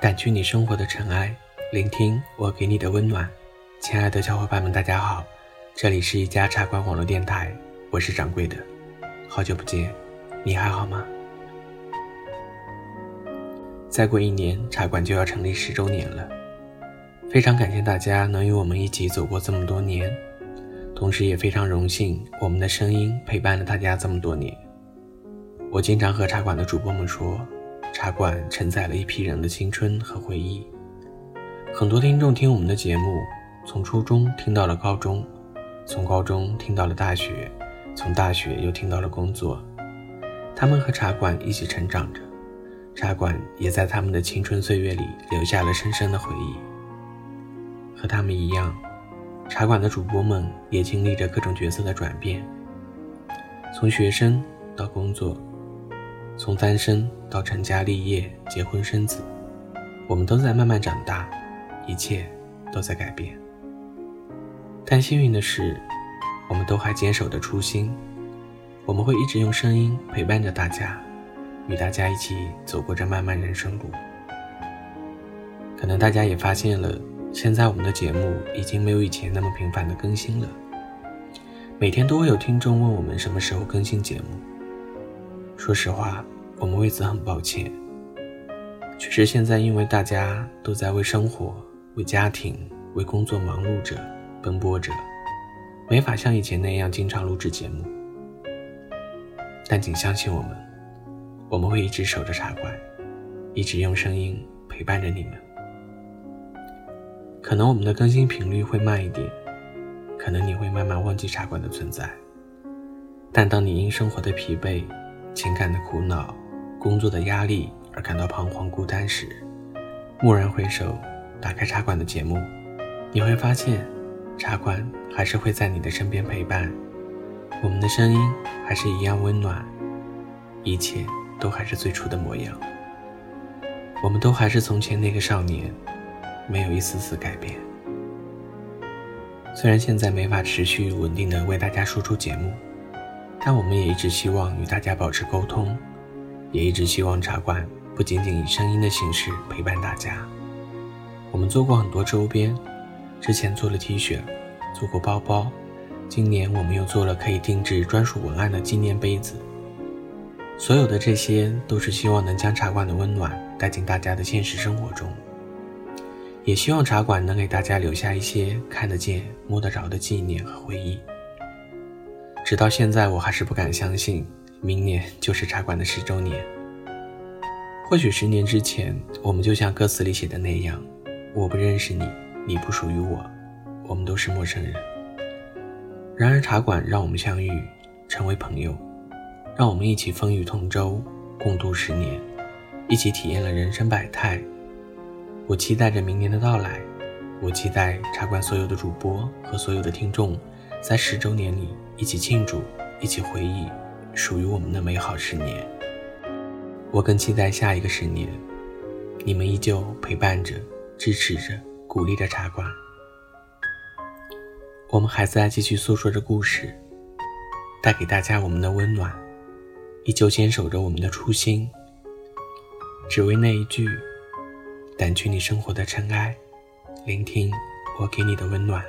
掸去你生活的尘埃，聆听我给你的温暖。亲爱的小伙伴们，大家好，这里是一家茶馆网络电台，我是掌柜的。好久不见，你还好吗？再过一年，茶馆就要成立十周年了，非常感谢大家能与我们一起走过这么多年，同时也非常荣幸我们的声音陪伴了大家这么多年。我经常和茶馆的主播们说。茶馆承载了一批人的青春和回忆，很多听众听我们的节目，从初中听到了高中，从高中听到了大学，从大学又听到了工作。他们和茶馆一起成长着，茶馆也在他们的青春岁月里留下了深深的回忆。和他们一样，茶馆的主播们也经历着各种角色的转变，从学生到工作。从单身到成家立业、结婚生子，我们都在慢慢长大，一切都在改变。但幸运的是，我们都还坚守着初心。我们会一直用声音陪伴着大家，与大家一起走过这漫漫人生路。可能大家也发现了，现在我们的节目已经没有以前那么频繁的更新了。每天都会有听众问我们什么时候更新节目。说实话，我们为此很抱歉。确实，现在因为大家都在为生活、为家庭、为工作忙碌着、奔波着，没法像以前那样经常录制节目。但请相信我们，我们会一直守着茶馆，一直用声音陪伴着你们。可能我们的更新频率会慢一点，可能你会慢慢忘记茶馆的存在。但当你因生活的疲惫，情感的苦恼，工作的压力而感到彷徨孤单时，蓦然回首，打开茶馆的节目，你会发现，茶馆还是会在你的身边陪伴，我们的声音还是一样温暖，一切都还是最初的模样，我们都还是从前那个少年，没有一丝丝改变。虽然现在没法持续稳定的为大家输出节目。但我们也一直希望与大家保持沟通，也一直希望茶馆不仅仅以声音的形式陪伴大家。我们做过很多周边，之前做了 T 恤，做过包包，今年我们又做了可以定制专属文案的纪念杯子。所有的这些都是希望能将茶馆的温暖带进大家的现实生活中，也希望茶馆能给大家留下一些看得见、摸得着的纪念和回忆。直到现在，我还是不敢相信，明年就是茶馆的十周年。或许十年之前，我们就像歌词里写的那样，我不认识你，你不属于我，我们都是陌生人。然而，茶馆让我们相遇，成为朋友，让我们一起风雨同舟，共度十年，一起体验了人生百态。我期待着明年的到来，我期待茶馆所有的主播和所有的听众。在十周年里，一起庆祝，一起回忆属于我们的美好十年。我更期待下一个十年，你们依旧陪伴着、支持着、鼓励着茶馆。我们还在继续诉说着故事，带给大家我们的温暖，依旧坚守着我们的初心，只为那一句：掸去你生活的尘埃，聆听我给你的温暖。